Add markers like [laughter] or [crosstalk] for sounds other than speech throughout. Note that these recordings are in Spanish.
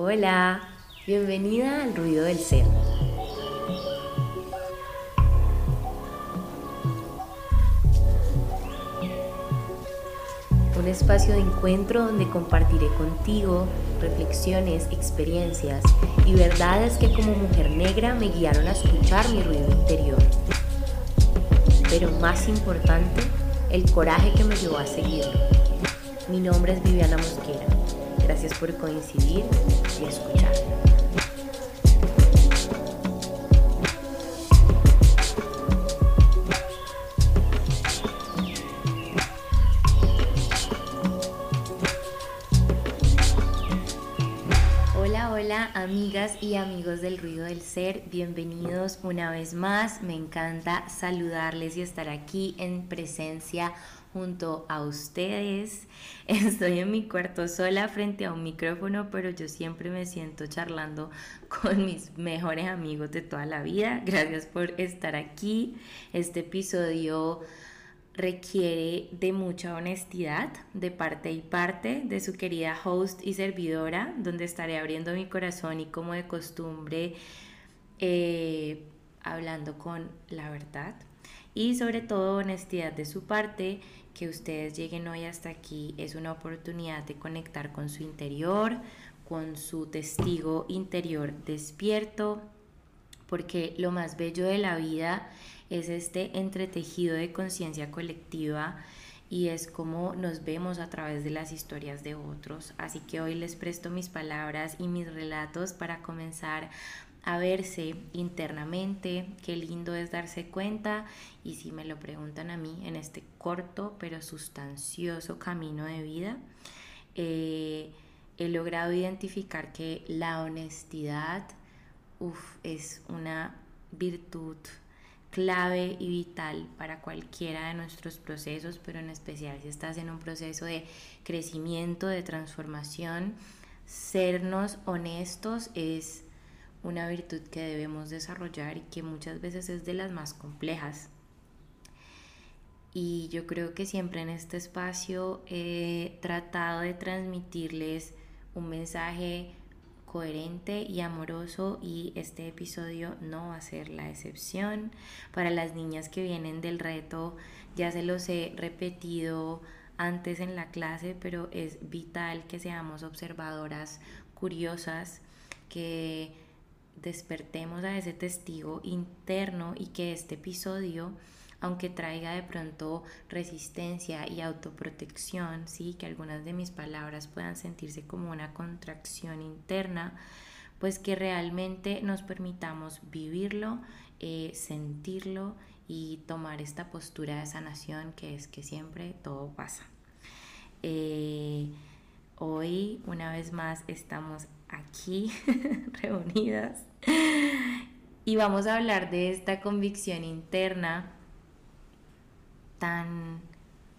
Hola, bienvenida al ruido del ser. Un espacio de encuentro donde compartiré contigo reflexiones, experiencias y verdades que como mujer negra me guiaron a escuchar mi ruido interior. Pero más importante, el coraje que me llevó a seguirlo. Mi nombre es Viviana Mosquera. Gracias por coincidir y escuchar. Amigas y amigos del ruido del ser, bienvenidos una vez más. Me encanta saludarles y estar aquí en presencia junto a ustedes. [laughs] Estoy en mi cuarto sola frente a un micrófono, pero yo siempre me siento charlando con mis mejores amigos de toda la vida. Gracias por estar aquí. Este episodio requiere de mucha honestidad de parte y parte de su querida host y servidora, donde estaré abriendo mi corazón y como de costumbre eh, hablando con la verdad y sobre todo honestidad de su parte que ustedes lleguen hoy hasta aquí es una oportunidad de conectar con su interior, con su testigo interior despierto, porque lo más bello de la vida es este entretejido de conciencia colectiva y es como nos vemos a través de las historias de otros. Así que hoy les presto mis palabras y mis relatos para comenzar a verse internamente, qué lindo es darse cuenta y si me lo preguntan a mí en este corto pero sustancioso camino de vida, eh, he logrado identificar que la honestidad es una virtud clave y vital para cualquiera de nuestros procesos, pero en especial si estás en un proceso de crecimiento, de transformación, sernos honestos es una virtud que debemos desarrollar y que muchas veces es de las más complejas. Y yo creo que siempre en este espacio he tratado de transmitirles un mensaje coherente y amoroso y este episodio no va a ser la excepción. Para las niñas que vienen del reto, ya se los he repetido antes en la clase, pero es vital que seamos observadoras curiosas, que despertemos a ese testigo interno y que este episodio, aunque traiga de pronto resistencia y autoprotección, sí, que algunas de mis palabras puedan sentirse como una contracción interna, pues que realmente nos permitamos vivirlo, eh, sentirlo y tomar esta postura de sanación que es que siempre todo pasa. Eh, hoy, una vez más, estamos aquí [laughs] reunidas y vamos a hablar de esta convicción interna tan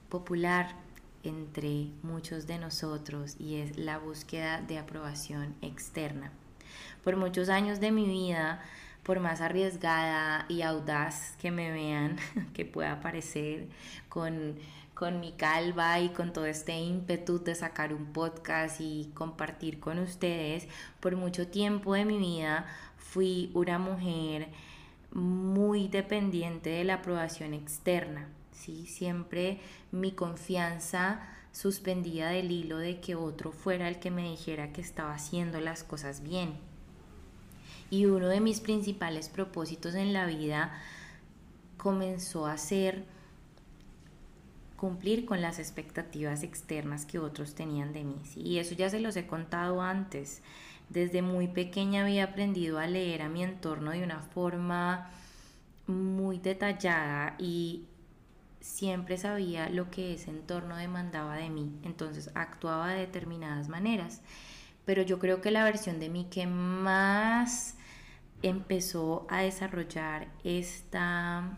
popular entre muchos de nosotros y es la búsqueda de aprobación externa. Por muchos años de mi vida, por más arriesgada y audaz que me vean, [laughs] que pueda parecer con con mi calva y con todo este ímpetu de sacar un podcast y compartir con ustedes, por mucho tiempo de mi vida fui una mujer muy dependiente de la aprobación externa. ¿Sí? Siempre mi confianza suspendía del hilo de que otro fuera el que me dijera que estaba haciendo las cosas bien. Y uno de mis principales propósitos en la vida comenzó a ser cumplir con las expectativas externas que otros tenían de mí. Y eso ya se los he contado antes. Desde muy pequeña había aprendido a leer a mi entorno de una forma muy detallada y siempre sabía lo que ese entorno demandaba de mí. Entonces actuaba de determinadas maneras. Pero yo creo que la versión de mí que más empezó a desarrollar esta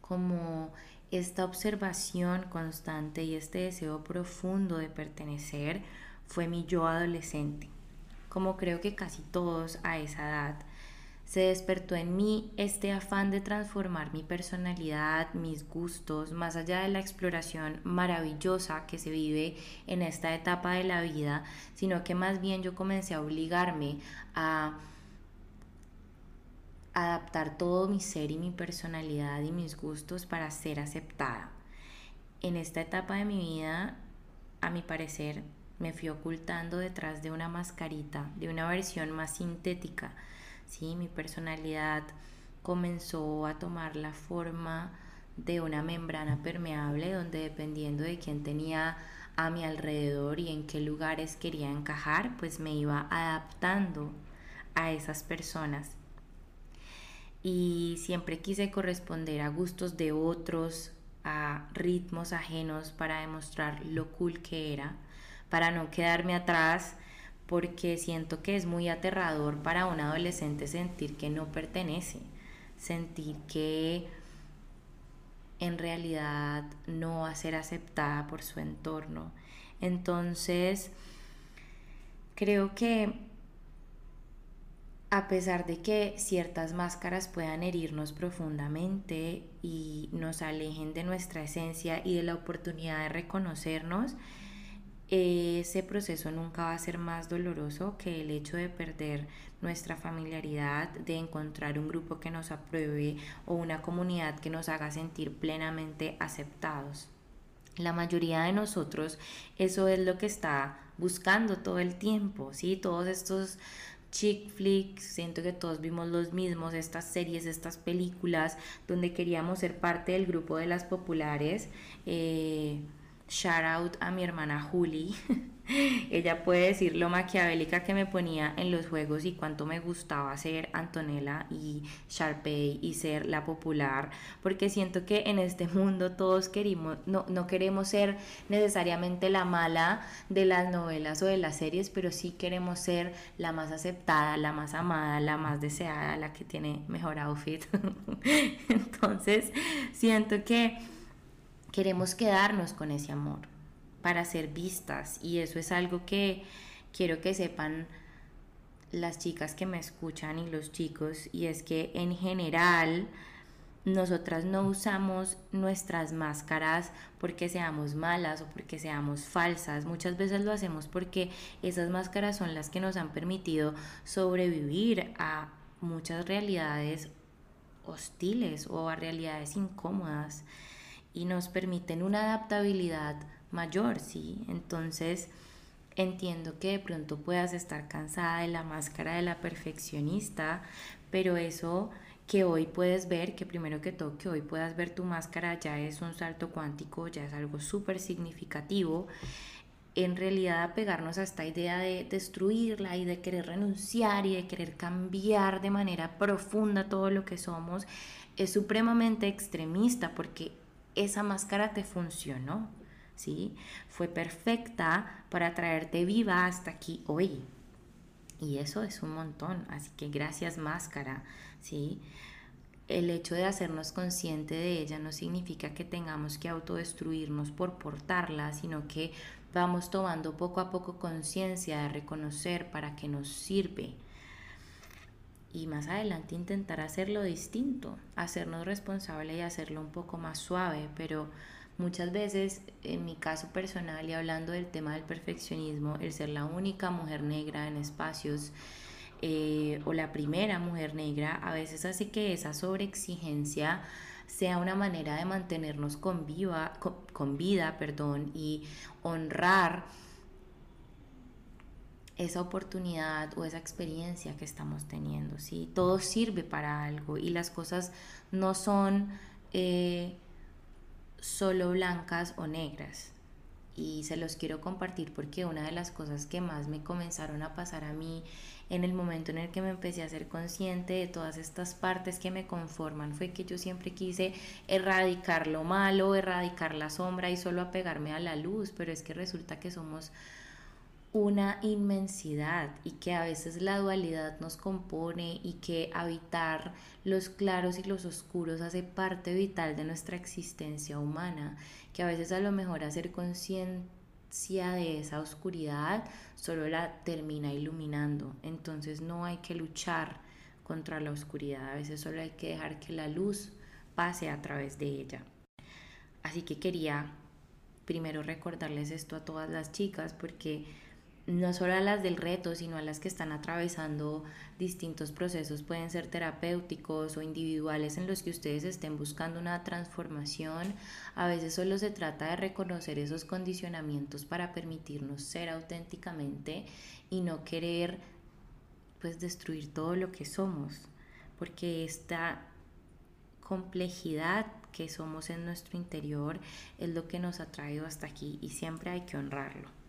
como esta observación constante y este deseo profundo de pertenecer fue mi yo adolescente. Como creo que casi todos a esa edad se despertó en mí este afán de transformar mi personalidad, mis gustos, más allá de la exploración maravillosa que se vive en esta etapa de la vida, sino que más bien yo comencé a obligarme a adaptar todo mi ser y mi personalidad y mis gustos para ser aceptada. En esta etapa de mi vida, a mi parecer, me fui ocultando detrás de una mascarita, de una versión más sintética. ¿Sí? Mi personalidad comenzó a tomar la forma de una membrana permeable donde dependiendo de quién tenía a mi alrededor y en qué lugares quería encajar, pues me iba adaptando a esas personas. Y siempre quise corresponder a gustos de otros, a ritmos ajenos para demostrar lo cool que era para no quedarme atrás, porque siento que es muy aterrador para un adolescente sentir que no pertenece, sentir que en realidad no va a ser aceptada por su entorno. Entonces, creo que a pesar de que ciertas máscaras puedan herirnos profundamente y nos alejen de nuestra esencia y de la oportunidad de reconocernos, ese proceso nunca va a ser más doloroso que el hecho de perder nuestra familiaridad, de encontrar un grupo que nos apruebe o una comunidad que nos haga sentir plenamente aceptados. La mayoría de nosotros eso es lo que está buscando todo el tiempo, ¿sí? Todos estos chick flicks, siento que todos vimos los mismos, estas series, estas películas donde queríamos ser parte del grupo de las populares. Eh, shout out a mi hermana Julie. [laughs] Ella puede decir lo maquiavélica que me ponía en los juegos y cuánto me gustaba ser Antonella y Sharpay y ser la popular, porque siento que en este mundo todos queremos, no, no queremos ser necesariamente la mala de las novelas o de las series, pero sí queremos ser la más aceptada, la más amada, la más deseada, la que tiene mejor outfit. [laughs] Entonces, siento que queremos quedarnos con ese amor para ser vistas y eso es algo que quiero que sepan las chicas que me escuchan y los chicos y es que en general nosotras no usamos nuestras máscaras porque seamos malas o porque seamos falsas. Muchas veces lo hacemos porque esas máscaras son las que nos han permitido sobrevivir a muchas realidades hostiles o a realidades incómodas y nos permiten una adaptabilidad mayor, ¿sí? Entonces, entiendo que de pronto puedas estar cansada de la máscara de la perfeccionista, pero eso que hoy puedes ver, que primero que todo que hoy puedas ver tu máscara ya es un salto cuántico, ya es algo súper significativo. En realidad apegarnos a esta idea de destruirla y de querer renunciar y de querer cambiar de manera profunda todo lo que somos es supremamente extremista porque esa máscara te funcionó, ¿sí? Fue perfecta para traerte viva hasta aquí hoy. Y eso es un montón, así que gracias máscara, ¿sí? El hecho de hacernos consciente de ella no significa que tengamos que autodestruirnos por portarla, sino que vamos tomando poco a poco conciencia de reconocer para qué nos sirve, y más adelante intentar hacerlo distinto, hacernos responsable y hacerlo un poco más suave, pero muchas veces en mi caso personal y hablando del tema del perfeccionismo, el ser la única mujer negra en espacios eh, o la primera mujer negra a veces hace que esa sobreexigencia sea una manera de mantenernos con, viva, con vida perdón, y honrar esa oportunidad o esa experiencia que estamos teniendo, ¿sí? Todo sirve para algo y las cosas no son eh, solo blancas o negras. Y se los quiero compartir porque una de las cosas que más me comenzaron a pasar a mí en el momento en el que me empecé a ser consciente de todas estas partes que me conforman fue que yo siempre quise erradicar lo malo, erradicar la sombra y solo apegarme a la luz, pero es que resulta que somos una inmensidad y que a veces la dualidad nos compone y que habitar los claros y los oscuros hace parte vital de nuestra existencia humana, que a veces a lo mejor hacer conciencia de esa oscuridad solo la termina iluminando, entonces no hay que luchar contra la oscuridad, a veces solo hay que dejar que la luz pase a través de ella. Así que quería primero recordarles esto a todas las chicas porque no solo a las del reto, sino a las que están atravesando distintos procesos, pueden ser terapéuticos o individuales en los que ustedes estén buscando una transformación. A veces solo se trata de reconocer esos condicionamientos para permitirnos ser auténticamente y no querer pues destruir todo lo que somos, porque esta complejidad que somos en nuestro interior es lo que nos ha traído hasta aquí y siempre hay que honrarlo.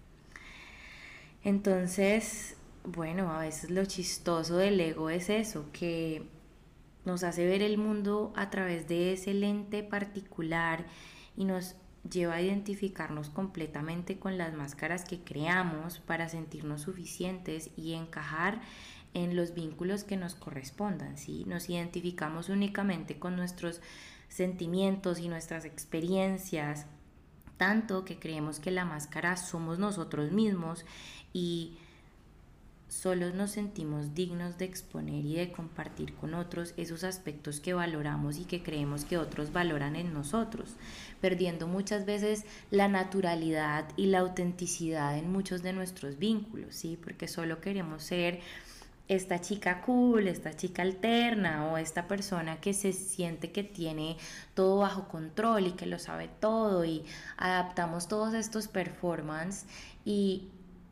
Entonces, bueno, a veces lo chistoso del ego es eso, que nos hace ver el mundo a través de ese lente particular y nos lleva a identificarnos completamente con las máscaras que creamos para sentirnos suficientes y encajar en los vínculos que nos correspondan, ¿sí? Nos identificamos únicamente con nuestros sentimientos y nuestras experiencias, tanto que creemos que la máscara somos nosotros mismos y solo nos sentimos dignos de exponer y de compartir con otros esos aspectos que valoramos y que creemos que otros valoran en nosotros, perdiendo muchas veces la naturalidad y la autenticidad en muchos de nuestros vínculos, ¿sí? Porque solo queremos ser esta chica cool, esta chica alterna o esta persona que se siente que tiene todo bajo control y que lo sabe todo y adaptamos todos estos performances y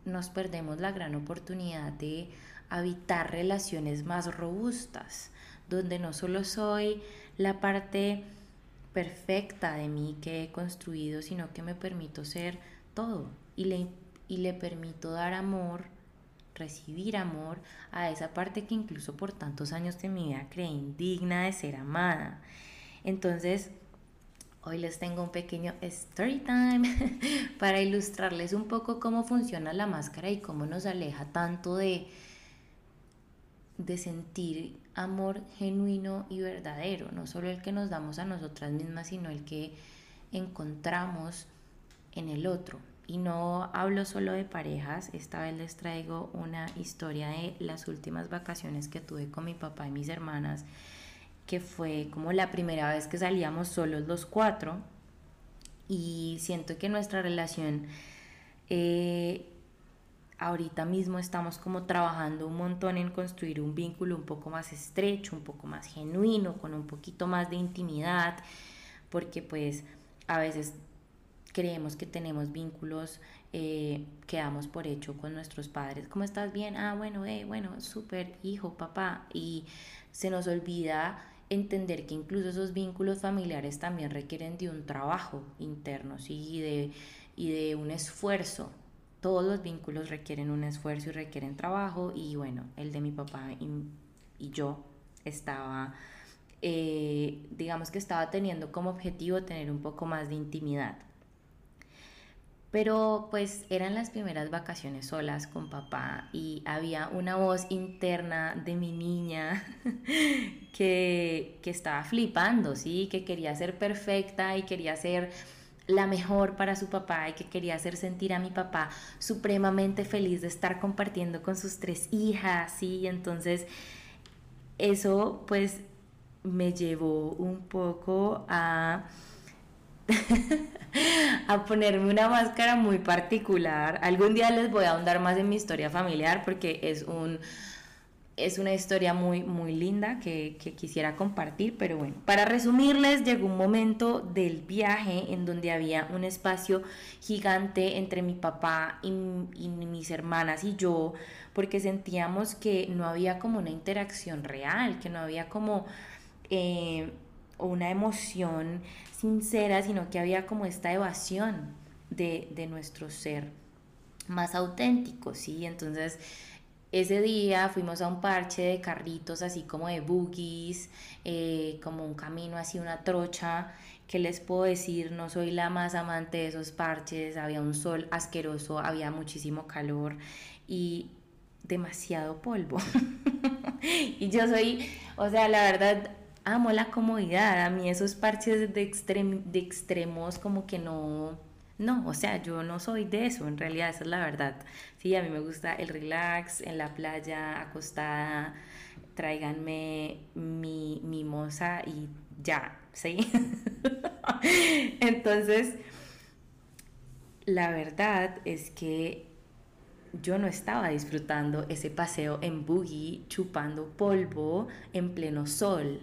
nos perdemos la gran oportunidad de habitar relaciones más robustas, donde no solo soy la parte perfecta de mí que he construido, sino que me permito ser todo y le, y le permito dar amor, recibir amor a esa parte que incluso por tantos años de mi vida creí indigna de ser amada. Entonces, Hoy les tengo un pequeño story time [laughs] para ilustrarles un poco cómo funciona la máscara y cómo nos aleja tanto de, de sentir amor genuino y verdadero, no solo el que nos damos a nosotras mismas, sino el que encontramos en el otro. Y no hablo solo de parejas, esta vez les traigo una historia de las últimas vacaciones que tuve con mi papá y mis hermanas que fue como la primera vez que salíamos solos los cuatro. Y siento que nuestra relación eh, ahorita mismo estamos como trabajando un montón en construir un vínculo un poco más estrecho, un poco más genuino, con un poquito más de intimidad, porque pues a veces creemos que tenemos vínculos eh, que damos por hecho con nuestros padres. ¿Cómo estás? Bien. Ah, bueno, eh, bueno, súper, hijo, papá. Y se nos olvida entender que incluso esos vínculos familiares también requieren de un trabajo interno ¿sí? y, de, y de un esfuerzo. Todos los vínculos requieren un esfuerzo y requieren trabajo y bueno, el de mi papá y, yo estaba, eh, digamos que estaba teniendo como objetivo tener un poco más de intimidad. Pero pues eran las primeras vacaciones solas con papá y había una voz interna de mi niña [laughs] que, que estaba flipando, ¿sí? Que quería ser perfecta y quería ser la mejor para su papá y que quería hacer sentir a mi papá supremamente feliz de estar compartiendo con sus tres hijas, ¿sí? Entonces eso pues me llevó un poco a [laughs] a ponerme una máscara muy particular. Algún día les voy a ahondar más en mi historia familiar porque es un es una historia muy muy linda que, quisiera compartir, pero bueno, para resumirles, llegó un momento del viaje en donde había un espacio gigante entre mi papá y, mis hermanas y yo, porque sentíamos que no había como una interacción real, que no había como eh, una emoción sincera, sino que había como esta evasión de, nuestro ser más auténtico, ¿sí? Entonces, ese día fuimos a un parche de carritos así como de boogies, eh, como un camino así, una trocha, que les puedo decir, no soy la más amante de esos parches, había un sol asqueroso, había muchísimo calor y demasiado polvo. [laughs] y yo soy, o sea, la verdad, amo la comodidad, a mí esos parches de, de extremos como que no, no, o sea, yo no soy de eso, en realidad esa es la verdad. Sí, a mí me gusta el relax en la playa, acostada, tráiganme mi mimosa y ya, ¿sí? [laughs] Entonces, la verdad es que yo no estaba disfrutando ese paseo en buggy, chupando polvo en pleno sol.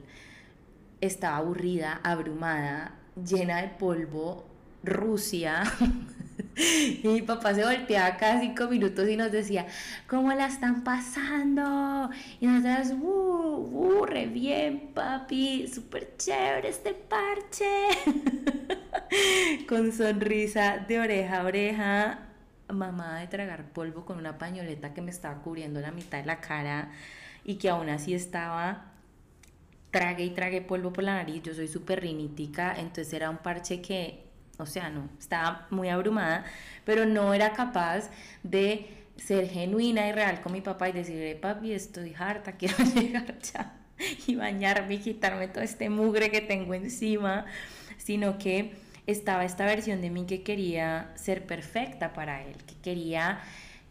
Estaba aburrida, abrumada, llena de polvo, Rusia. [laughs] y mi papá se volteaba cada cinco minutos y nos decía, ¿cómo la están pasando? Y nosotros, uh, uh, re bien, papi, súper chévere este parche. [laughs] Con sonrisa de oreja a oreja, mamá de tragar polvo con una pañoleta que me estaba cubriendo la mitad de la cara y que aún así estaba trague y trague polvo por la nariz. Yo soy súper rinítica, entonces era un parche que, o sea, no, estaba muy abrumada, pero no era capaz de ser genuina y real con mi papá y decirle, papi, estoy harta, [laughs] quiero llegar ya y bañarme y quitarme todo este mugre que tengo encima, sino que estaba esta versión de mí que quería ser perfecta para él, que quería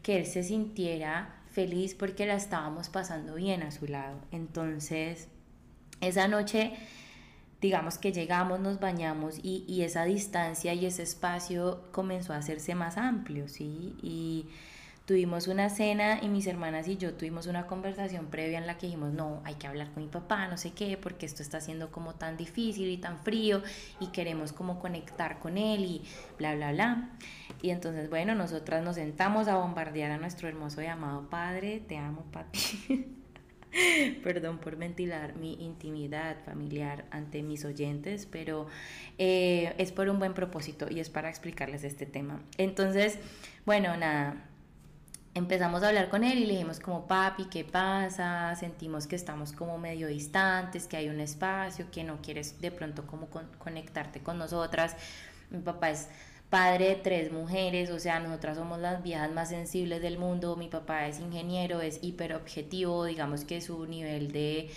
que él se sintiera feliz porque la estábamos pasando bien a su lado. Entonces, esa noche, digamos que llegamos, nos bañamos y, y esa distancia y ese espacio comenzó a hacerse más amplio, ¿sí? Y tuvimos una cena y mis hermanas y yo tuvimos una conversación previa en la que dijimos, no, hay que hablar con mi papá, no sé qué, porque esto está siendo como tan difícil y tan frío y queremos como conectar con él y bla, bla, bla. Y entonces, bueno, nosotras nos sentamos a bombardear a nuestro hermoso y amado padre, te amo, papi. [laughs] [laughs] Perdón por ventilar mi intimidad familiar ante mis oyentes, pero eh, es por un buen propósito y es para explicarles este tema. Entonces, bueno, nada, empezamos a hablar con él y le dijimos como papi, ¿qué pasa? Sentimos que estamos como medio distantes, que hay un espacio, que no quieres de pronto como conectarte con nosotras. Mi papá es padre de tres mujeres, o sea, nosotras somos las viejas más sensibles del mundo, mi papá es ingeniero, es hiperobjetivo, digamos que su nivel de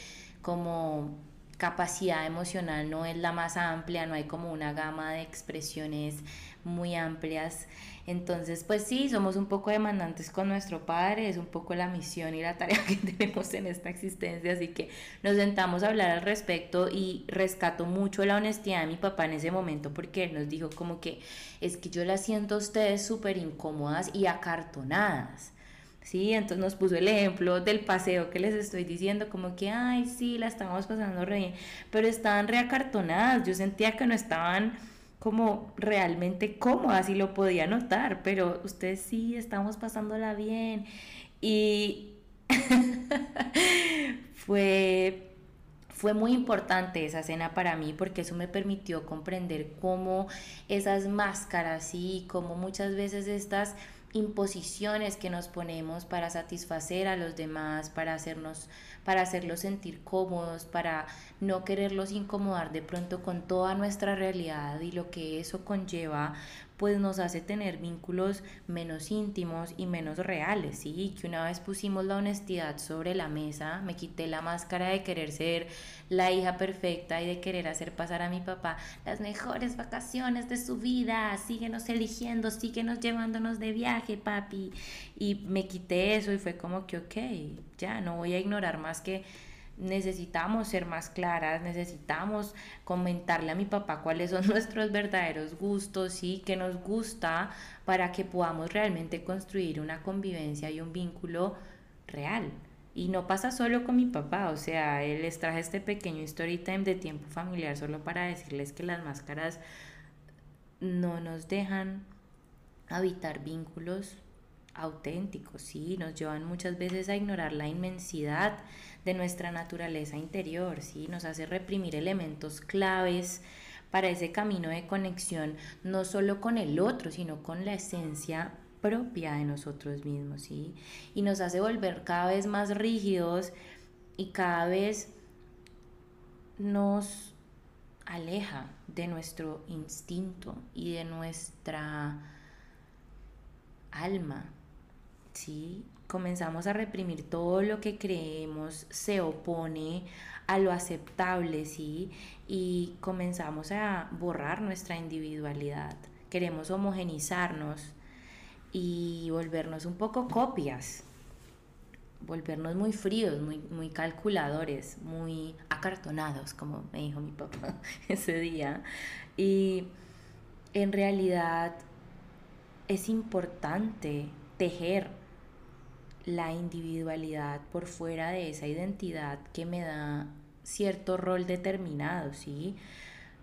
como capacidad emocional no es la más amplia, no hay como una gama de expresiones muy amplias entonces, pues sí, somos un poco demandantes con nuestro padre, es un poco la misión y la tarea [laughs] que tenemos en esta existencia, así que nos sentamos a hablar al respecto y rescato mucho la honestidad de mi papá en ese momento porque él nos dijo como que es que yo la siento a ustedes súper incómodas y acartonadas. Sí, entonces nos puso el ejemplo del paseo que les estoy diciendo, como que, ay, sí, la estábamos pasando re bien, pero estaban reacartonadas, yo sentía que no estaban como realmente cómoda, y lo podía notar, pero ustedes sí, estamos pasándola bien. Y [laughs] fue, fue muy importante esa cena para mí porque eso me permitió comprender cómo esas máscaras y cómo muchas veces estas imposiciones que nos ponemos para satisfacer a los demás, para hacernos para hacerlos sentir cómodos, para no quererlos incomodar de pronto con toda nuestra realidad y lo que eso conlleva, pues nos hace tener vínculos menos íntimos y menos reales, ¿sí? Que una vez pusimos la honestidad sobre la mesa, me quité la máscara de querer ser la hija perfecta y de querer hacer pasar a mi papá las mejores vacaciones de su vida, síguenos eligiendo, síguenos llevándonos de viaje, papi. Y me quité eso y fue como que, ok, ya no voy a ignorar más que necesitamos ser más claras, necesitamos comentarle a mi papá cuáles son [laughs] nuestros verdaderos gustos y qué nos gusta para que podamos realmente construir una convivencia y un vínculo real. Y no pasa solo con mi papá, o sea, él les traje este pequeño story time de tiempo familiar solo para decirles que las máscaras no nos dejan habitar vínculos auténticos, sí, nos llevan muchas veces a ignorar la inmensidad de nuestra naturaleza interior, ¿sí? nos hace reprimir elementos claves para ese camino de conexión, no solo con el otro, sino con la esencia propia de nosotros mismos, ¿sí? Y nos hace volver cada vez más rígidos y cada vez nos aleja de nuestro instinto y de nuestra alma, ¿sí? comenzamos a reprimir todo lo que creemos se opone a lo aceptable, ¿sí? Y comenzamos a borrar nuestra individualidad. Queremos homogenizarnos y volvernos un poco copias. volvernos muy fríos, muy, muy calculadores, muy acartonados, como me dijo mi papá [laughs] ese día. Y en realidad es importante tejer la individualidad por fuera de esa identidad que me da cierto rol determinado, ¿sí?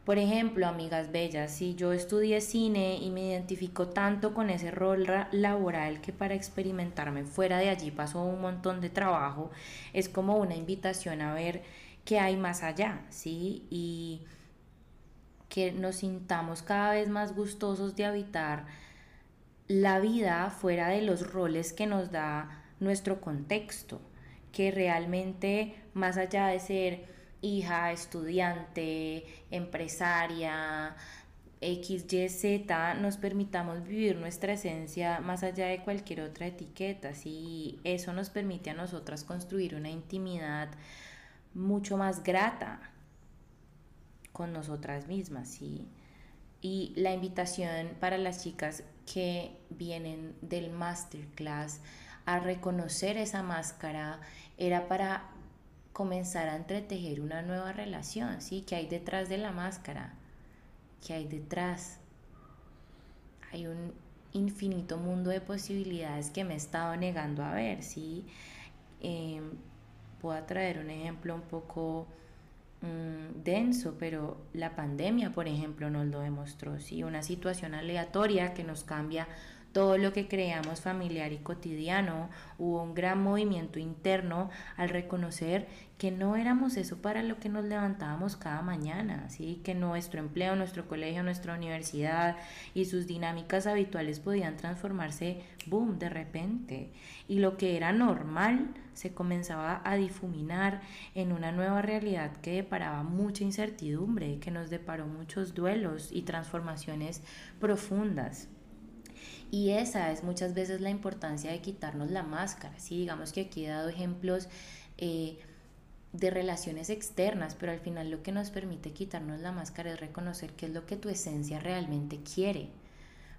Por ejemplo, amigas bellas, si yo estudié cine y me identifico tanto con ese rol laboral que para experimentarme fuera de allí pasó un montón de trabajo, es como una invitación a ver qué hay más allá, ¿sí? Y que nos sintamos cada vez más gustosos de habitar la vida fuera de los roles que nos da nuestro contexto, que realmente más allá de ser hija, estudiante, empresaria, X, Y, Z, nos permitamos vivir nuestra esencia más allá de cualquier otra etiqueta. Y eso nos permite a nosotras construir una intimidad mucho más grata con nosotras mismas. ¿sí? Y la invitación para las chicas que vienen del masterclass a reconocer esa máscara era para comenzar a entretejer una nueva relación, ¿sí? ¿Qué hay detrás de la máscara? ¿Qué hay detrás? Hay un infinito mundo de posibilidades que me he estado negando a ver, ¿sí? Eh, puedo traer un ejemplo un poco mm, denso, pero la pandemia, por ejemplo, nos lo demostró, ¿sí? Una situación aleatoria que nos cambia todo lo que creamos familiar y cotidiano, hubo un gran movimiento interno al reconocer que no éramos eso para lo que nos levantábamos cada mañana, ¿sí? que nuestro empleo, nuestro colegio, nuestra universidad y sus dinámicas habituales podían transformarse, boom, de repente. Y lo que era normal se comenzaba a difuminar en una nueva realidad que deparaba mucha incertidumbre, que nos deparó muchos duelos y transformaciones profundas. Y esa es muchas veces la importancia de quitarnos la máscara. Sí, digamos que aquí he dado ejemplos eh, de relaciones externas, pero al final lo que nos permite quitarnos la máscara es reconocer qué es lo que tu esencia realmente quiere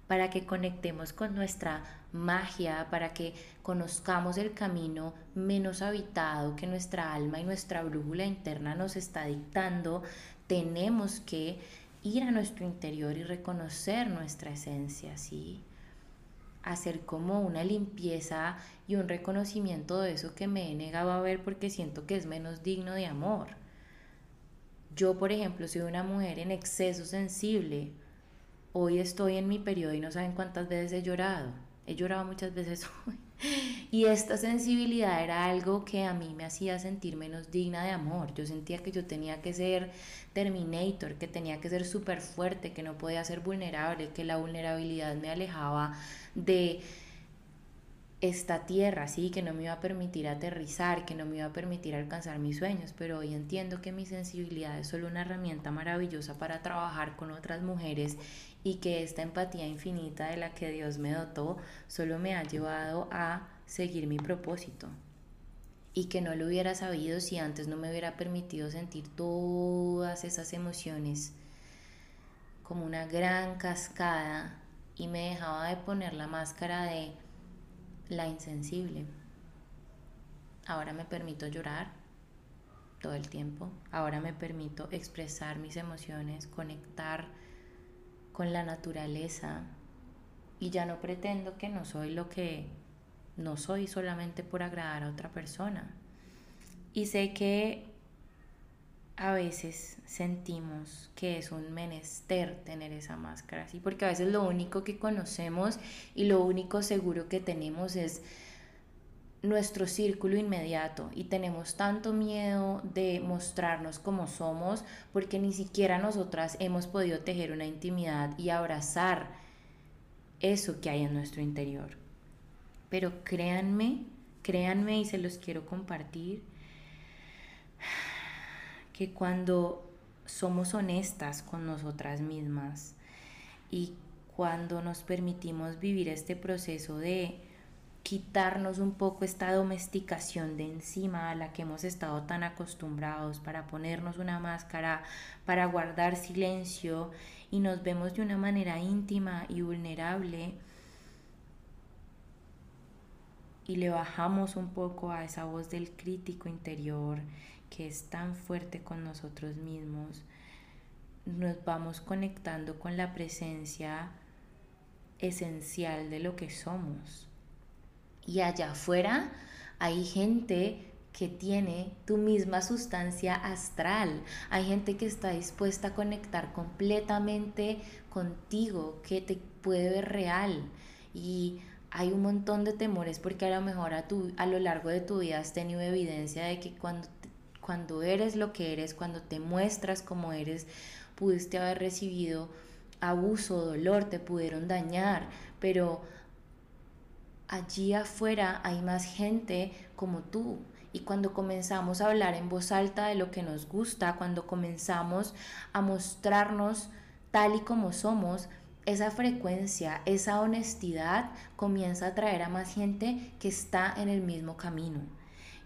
para que conectemos con nuestra magia, para que conozcamos el camino menos habitado que nuestra alma y nuestra brújula interna nos está dictando, tenemos que ir a nuestro interior y reconocer nuestra esencia, ¿sí? Hacer como una limpieza y un reconocimiento de eso que me he negado a ver porque siento que es menos digno de amor. Yo, por ejemplo, soy una mujer en exceso sensible. Hoy estoy en mi periodo y no saben cuántas veces he llorado. He llorado muchas veces [laughs] hoy. Y esta sensibilidad era algo que a mí me hacía sentir menos digna de amor. Yo sentía que yo tenía que ser Terminator, que tenía que ser súper fuerte, que no podía ser vulnerable, que la vulnerabilidad me alejaba de esta tierra, sí, que no me iba a permitir aterrizar, que no me iba a permitir alcanzar mis sueños, pero hoy entiendo que mi sensibilidad es solo una herramienta maravillosa para trabajar con otras mujeres y que esta empatía infinita de la que Dios me dotó solo me ha llevado a seguir mi propósito y que no lo hubiera sabido si antes no me hubiera permitido sentir todas esas emociones como una gran cascada y me dejaba de poner la máscara de la insensible. Ahora me permito llorar todo el tiempo. Ahora me permito expresar mis emociones, conectar con la naturaleza y ya no pretendo que no soy lo que no soy solamente por agradar a otra persona. Y sé que a veces sentimos que es un menester tener esa máscara, ¿sí? Porque a veces lo único que conocemos y lo único seguro que tenemos es nuestro círculo inmediato y tenemos tanto miedo de mostrarnos como somos porque ni siquiera nosotras hemos podido tejer una intimidad y abrazar eso que hay en nuestro interior. Pero créanme, créanme y se los quiero compartir que cuando somos honestas con nosotras mismas y cuando nos permitimos vivir este proceso de quitarnos un poco esta domesticación de encima a la que hemos estado tan acostumbrados para ponernos una máscara, para guardar silencio y nos vemos de una manera íntima y vulnerable y le bajamos un poco a esa voz del crítico interior que es tan fuerte con nosotros mismos, nos vamos conectando con la presencia esencial de lo que somos. Y allá afuera hay gente que tiene tu misma sustancia astral. Hay gente que está dispuesta a conectar completamente contigo, que te puede ver real. Y hay un montón de temores porque a lo mejor a, tu, a lo largo de tu vida has tenido evidencia de que cuando, cuando eres lo que eres, cuando te muestras como eres, pudiste haber recibido abuso, dolor, te pudieron dañar, pero allí afuera hay más gente como tú. Y cuando comenzamos a hablar en voz alta de lo que nos gusta, cuando comenzamos a mostrarnos tal y como somos, esa frecuencia, esa honestidad comienza a atraer a más gente que está en el mismo camino.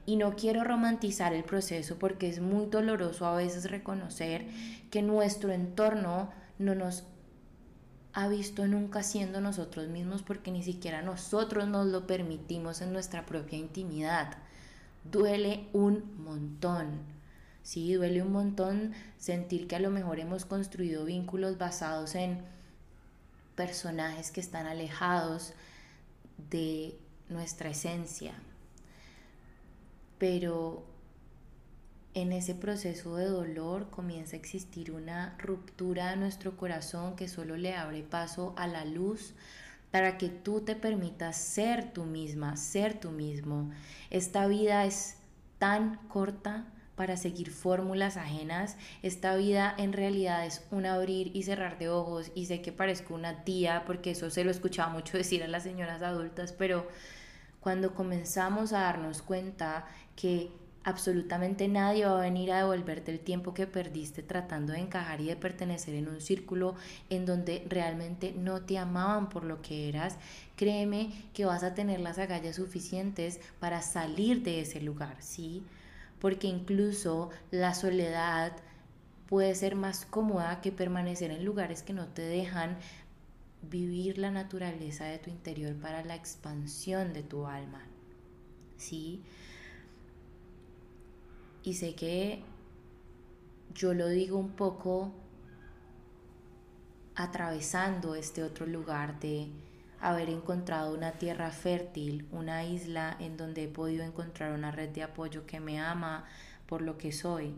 Y no quiero romantizar el proceso porque es muy doloroso a veces reconocer que nuestro entorno no nos ha visto nunca siendo nosotros mismos porque ni siquiera nosotros nos lo permitimos en nuestra propia intimidad. Duele un montón. Sí, duele un montón sentir que a lo mejor hemos construido vínculos basados en personajes que están alejados de nuestra esencia. Pero en ese proceso de dolor comienza a existir una ruptura de nuestro corazón que solo le abre paso a la luz para que tú te permitas ser tú misma, ser tú mismo. Esta vida es tan corta para seguir fórmulas ajenas. Esta vida en realidad es un abrir y cerrar de ojos y sé que parezco una tía porque eso se lo escuchaba mucho [laughs] decir a las señoras adultas, pero cuando comenzamos a darnos cuenta que absolutamente nadie va a venir a devolverte el tiempo que perdiste tratando de encajar y de pertenecer en un círculo en donde realmente no te amaban por lo que eras, créeme que vas a tener las agallas suficientes para salir de ese lugar, ¿sí? Porque incluso la soledad puede ser más cómoda que permanecer en lugares que no te dejan vivir la naturaleza de tu interior para la expansión de tu alma. ¿Sí? Y sé que yo lo digo un poco atravesando este otro lugar de haber encontrado una tierra fértil, una isla en donde he podido encontrar una red de apoyo que me ama por lo que soy.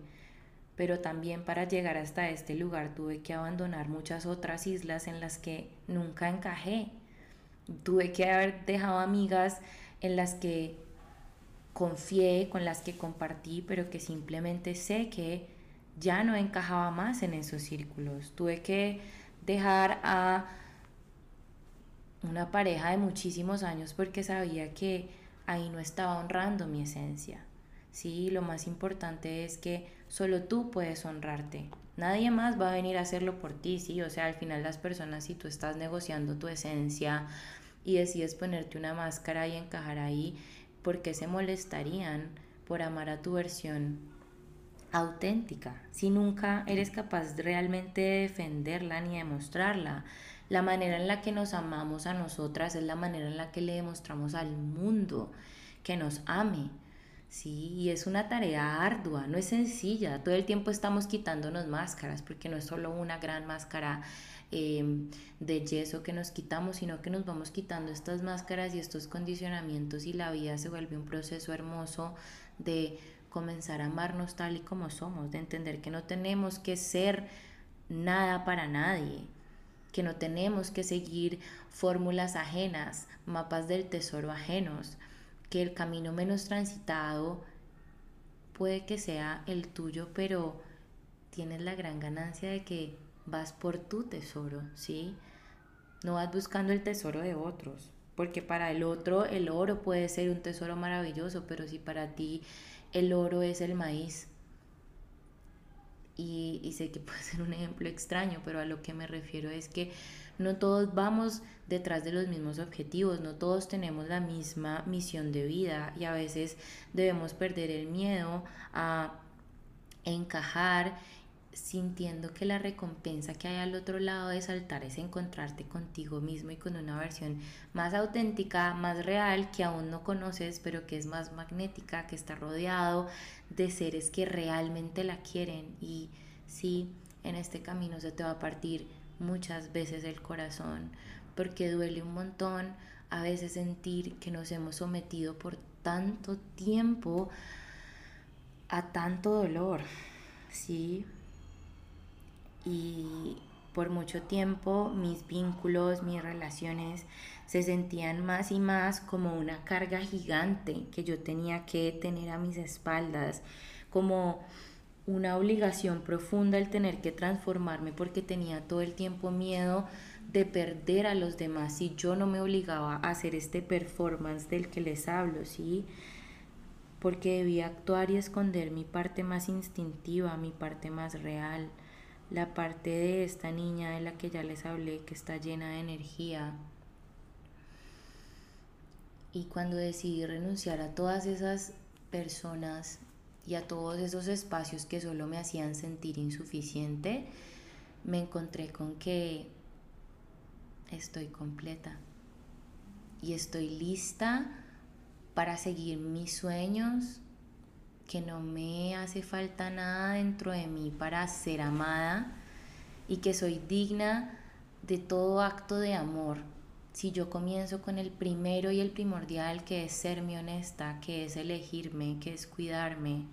Pero también para llegar hasta este lugar tuve que abandonar muchas otras islas en las que nunca encajé. Tuve que haber dejado amigas en las que confié, con las que compartí, pero que simplemente sé que ya no encajaba más en esos círculos. Tuve que dejar a una pareja de muchísimos años porque sabía que ahí no estaba honrando mi esencia. Sí, lo más importante es que solo tú puedes honrarte. Nadie más va a venir a hacerlo por ti, sí. O sea, al final las personas, si tú estás negociando tu esencia y decides ponerte una máscara y encajar ahí, ¿por qué se molestarían por amar a tu versión auténtica? Si nunca eres capaz realmente de defenderla ni de mostrarla. La manera en la que nos amamos a nosotras es la manera en la que le demostramos al mundo que nos ame. Sí, y es una tarea ardua, no es sencilla. Todo el tiempo estamos quitándonos máscaras, porque no es solo una gran máscara em, de yeso que nos quitamos, sino que nos vamos quitando estas máscaras y estos condicionamientos y la vida se vuelve un proceso hermoso de comenzar a amarnos tal y como somos, de entender que no tenemos que ser nada para nadie, que no tenemos que seguir fórmulas ajenas, mapas del tesoro ajenos, que el camino menos transitado puede que sea el tuyo, pero tienes la gran ganancia de que vas por tu tesoro, ¿sí? No vas buscando el tesoro de otros, porque para el otro el oro puede ser un tesoro maravilloso, pero si para ti el oro es el maíz, y, sé que [laughs] puede ser un ejemplo extraño, pero a lo que me refiero es que no todos vamos detrás de los mismos objetivos, no todos tenemos la misma misión de vida y a veces debemos perder el miedo a encajar sintiendo que la recompensa que hay al otro lado de saltar es encontrarte contigo mismo y con una versión más auténtica, más real, que aún no conoces, pero que es más magnética, que está rodeado de seres que realmente la quieren. Y sí, en este camino se te va a partir muchas veces el corazón, porque duele un montón a veces sentir que nos hemos sometido por tanto tiempo a tanto dolor, ¿sí? Y por mucho tiempo mis vínculos, mis relaciones se sentían más y más como una carga gigante que yo tenía que tener a mis espaldas, como una obligación profunda el tener que transformarme porque tenía todo el tiempo miedo de perder a los demás si yo no me obligaba a hacer este performance del que les hablo, ¿sí? Porque debía actuar y esconder mi parte más instintiva, mi parte más real, la parte de esta niña de la que ya les hablé que está llena de energía. Y cuando decidí renunciar a todas esas personas y a todos esos espacios que solo me hacían sentir insuficiente, me encontré con que estoy completa y estoy lista para seguir mis sueños, que no me hace falta nada dentro de mí para ser amada y que soy digna de todo acto de amor. Si yo comienzo con el primero y el primordial, que es serme honesta, que es elegirme, que es cuidarme,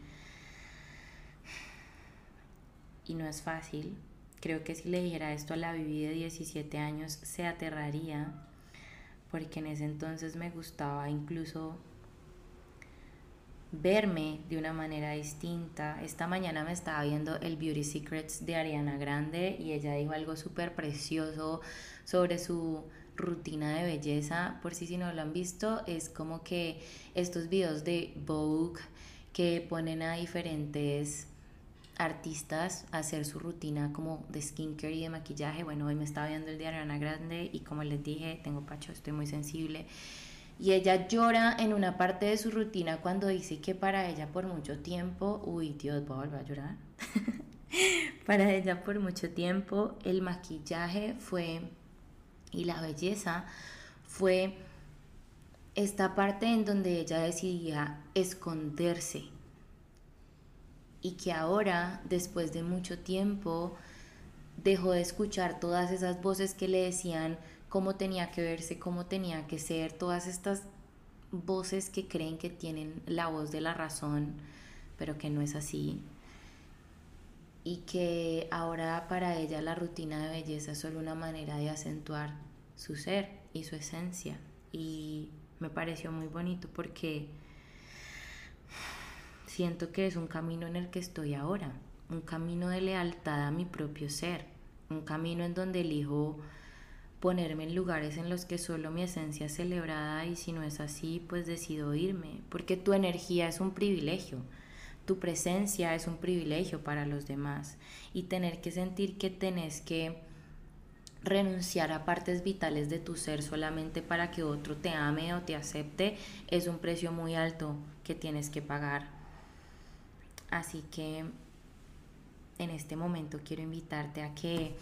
y no es fácil, creo que si le dijera esto a la Vivi de 17 años se aterraría, porque en ese entonces me gustaba incluso verme de una manera distinta. Esta mañana me estaba viendo el Beauty Secrets de Ariana Grande y ella dijo algo súper precioso sobre su rutina de belleza. Por si si no lo han visto, es como que estos videos de Vogue que ponen a diferentes artistas a hacer su rutina como de skincare y de maquillaje. Bueno, hoy me estaba viendo el de Ariana Grande y como les dije, tengo pacho, estoy muy sensible y ella llora en una parte de su rutina cuando dice que para ella por mucho tiempo, uy Dios, voy a volver a llorar. [laughs] para ella por mucho tiempo el maquillaje fue y la belleza fue esta parte en donde ella decidía esconderse y que ahora, después de mucho tiempo, dejó de escuchar todas esas voces que le decían cómo tenía que verse, cómo tenía que ser, todas estas voces que creen que tienen la voz de la razón, pero que no es así. Y que ahora para ella la rutina de belleza es solo una manera de acentuar su ser y su esencia. Y me pareció muy bonito porque siento que es un camino en el que estoy ahora, un camino de lealtad a mi propio ser, un camino en donde elijo ponerme en lugares en los que solo mi esencia es celebrada y si no es así, pues decido irme, porque tu energía es un privilegio, tu presencia es un privilegio para los demás y tener que sentir que tenés que renunciar a partes vitales de tu ser solamente para que otro te ame o te acepte es un precio muy alto que tienes que pagar. Así que en este momento quiero invitarte a que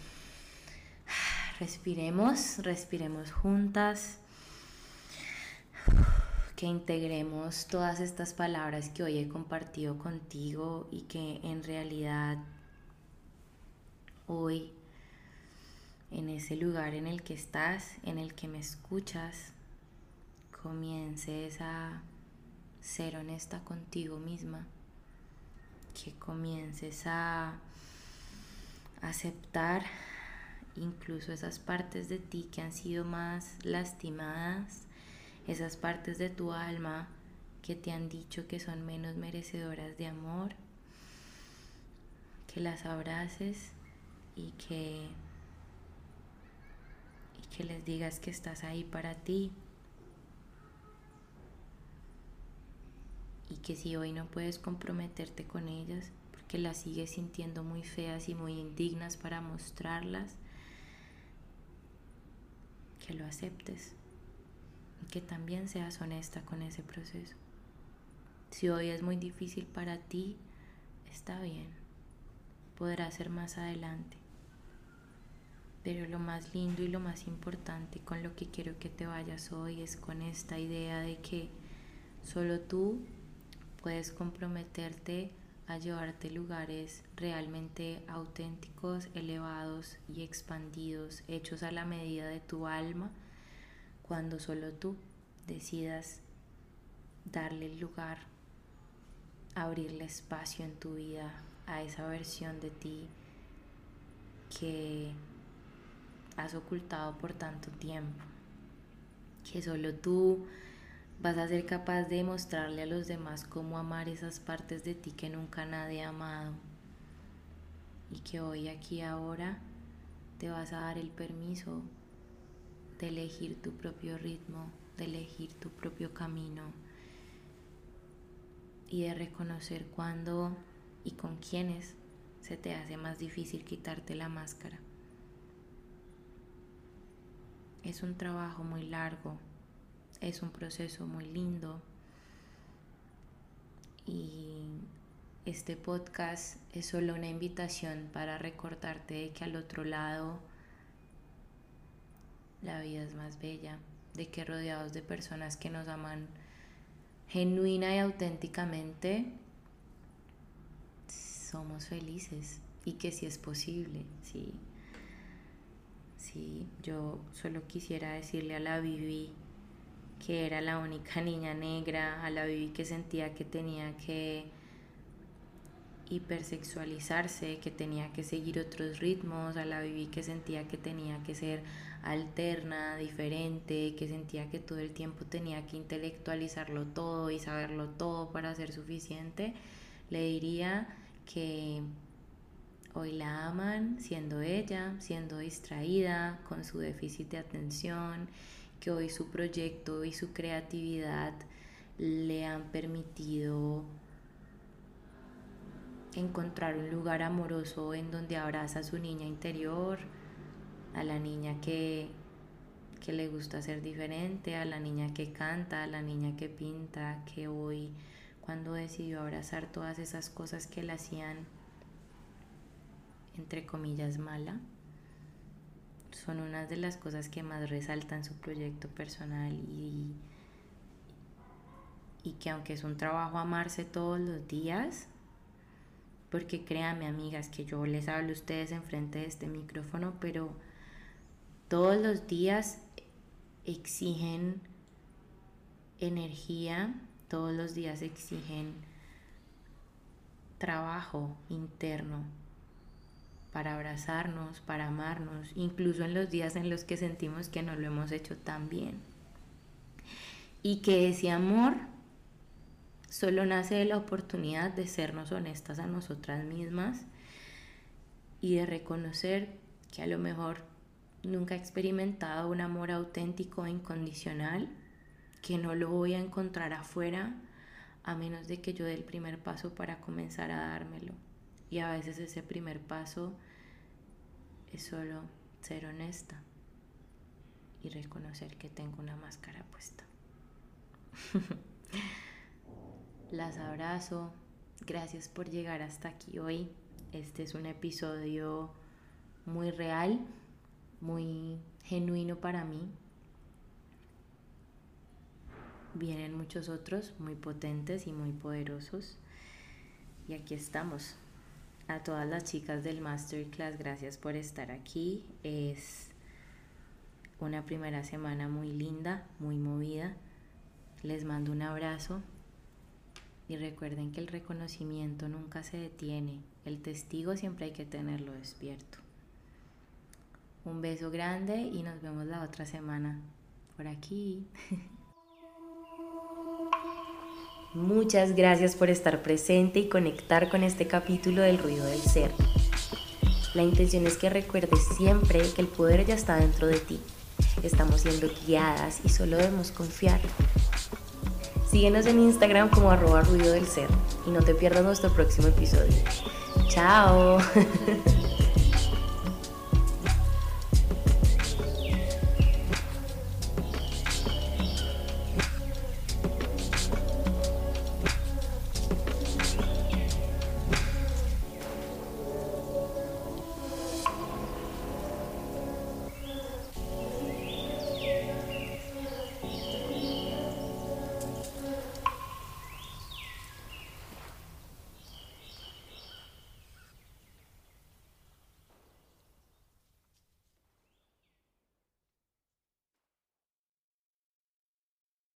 Respiremos, respiremos juntas. Que integremos todas estas palabras que hoy he compartido contigo y que en realidad hoy en ese lugar en el que estás, en el que me escuchas, comiences a ser honesta contigo misma, que comiences a aceptar incluso esas partes de ti que han sido más lastimadas, esas partes de tu alma que te han dicho que son menos merecedoras de amor, que las abraces y que, y que les digas que estás ahí para ti. Y que si hoy no puedes comprometerte con ellas, porque las sigues sintiendo muy feas y muy indignas para mostrarlas, que lo aceptes y que también seas honesta con ese proceso. Si hoy es muy difícil para ti, está bien. podrá ser más adelante. Pero lo más lindo y lo más importante con lo que quiero que te vayas hoy es con esta idea de que solo tú puedes comprometerte a llevarte lugares realmente auténticos, elevados y expandidos, hechos a la medida de tu alma, cuando solo tú decidas darle lugar, abrirle espacio en tu vida a esa versión de ti que has ocultado por tanto tiempo, que solo tú vas a ser capaz de mostrarle a los demás cómo amar esas partes de ti que nunca nadie ha amado y que hoy aquí ahora te vas a dar el permiso de elegir tu propio ritmo, de elegir tu propio camino y de reconocer cuándo y con quiénes se te hace más difícil quitarte la máscara. Es un trabajo muy largo, es un proceso muy lindo y este podcast es solo una invitación para recordarte que al otro lado la vida es más bella, de que rodeados de personas que nos aman genuina y auténticamente somos felices y que si es posible, sí. Sí, yo solo quisiera decirle a la Vivi que era la única niña negra, a la Vivi que sentía que tenía que hipersexualizarse, que tenía que seguir otros ritmos, a la Vivi que sentía que tenía que ser alterna, diferente, que sentía que todo el tiempo tenía que intelectualizarlo todo y saberlo todo para ser suficiente, le diría que hoy la aman siendo ella, siendo distraída, con su déficit de atención, que hoy su proyecto y su creatividad le han permitido encontrar un lugar amoroso en donde abraza a su niña interior, a la niña que, que le gusta ser diferente, a la niña que canta, a la niña que pinta, que hoy cuando decidió abrazar todas esas cosas que le hacían entre comillas mala, son unas de las cosas que más resaltan su proyecto personal y, y que aunque es un trabajo amarse todos los días, porque créanme amigas que yo les hablo a ustedes enfrente de este micrófono, pero todos los días exigen energía, todos los días exigen trabajo interno, para abrazarnos, para amarnos, incluso en los días en los que sentimos que no lo hemos hecho tan bien. Y que ese amor solo nace de la oportunidad de sernos honestas a nosotras mismas y de reconocer que a lo mejor nunca he experimentado un amor auténtico e incondicional, que no lo voy a encontrar afuera a menos de que yo dé el primer paso para comenzar a dármelo. Y a veces ese primer paso es solo ser honesta y reconocer que tengo una máscara puesta. [laughs] Las abrazo. Gracias por llegar hasta aquí hoy. Este es un episodio muy real, muy genuino para mí. Vienen muchos otros muy potentes y muy poderosos. Y aquí estamos a todas las chicas del Masterclass, gracias por estar aquí. Es una primera semana muy linda, muy movida. Les mando un abrazo y recuerden que el reconocimiento nunca se detiene. El testigo siempre hay que tenerlo despierto. Un beso grande y nos vemos la otra semana por aquí. [laughs] Muchas gracias por estar presente y conectar con este capítulo del ruido del ser. La intención es que recuerdes siempre que el poder ya está dentro de ti. Estamos siendo guiadas y solo debemos confiar. Síguenos en Instagram como arroba ruido del ser y no te pierdas nuestro próximo episodio. Chao. [laughs]